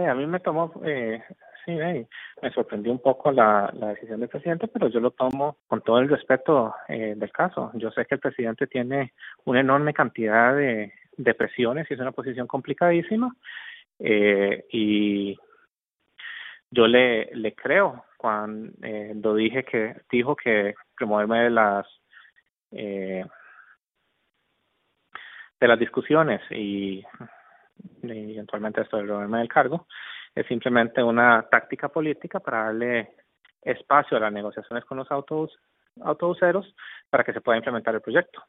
a mí me tomó, eh, sí, me sorprendió un poco la, decisión del presidente, pero yo lo tomo con todo el respeto eh, del caso. Yo sé que el presidente tiene una enorme cantidad de, de presiones y es una posición complicadísima. Eh, y yo le, le creo cuando dije que dijo que removerme de las eh, de las discusiones y, eventualmente esto de removerme del cargo es simplemente una táctica política para darle espacio a las negociaciones con los autos autobuseros para que se pueda implementar el proyecto.